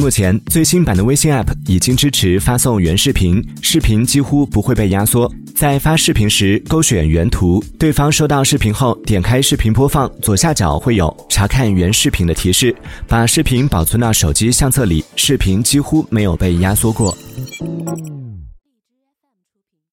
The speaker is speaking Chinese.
目前最新版的微信 app 已经支持发送原视频视频几乎不会被压缩在发视频时勾选原图对方收到视频后点开视频播放左下角会有查看原视频的提示把视频保存到手机相册里视频几乎没有被压缩过。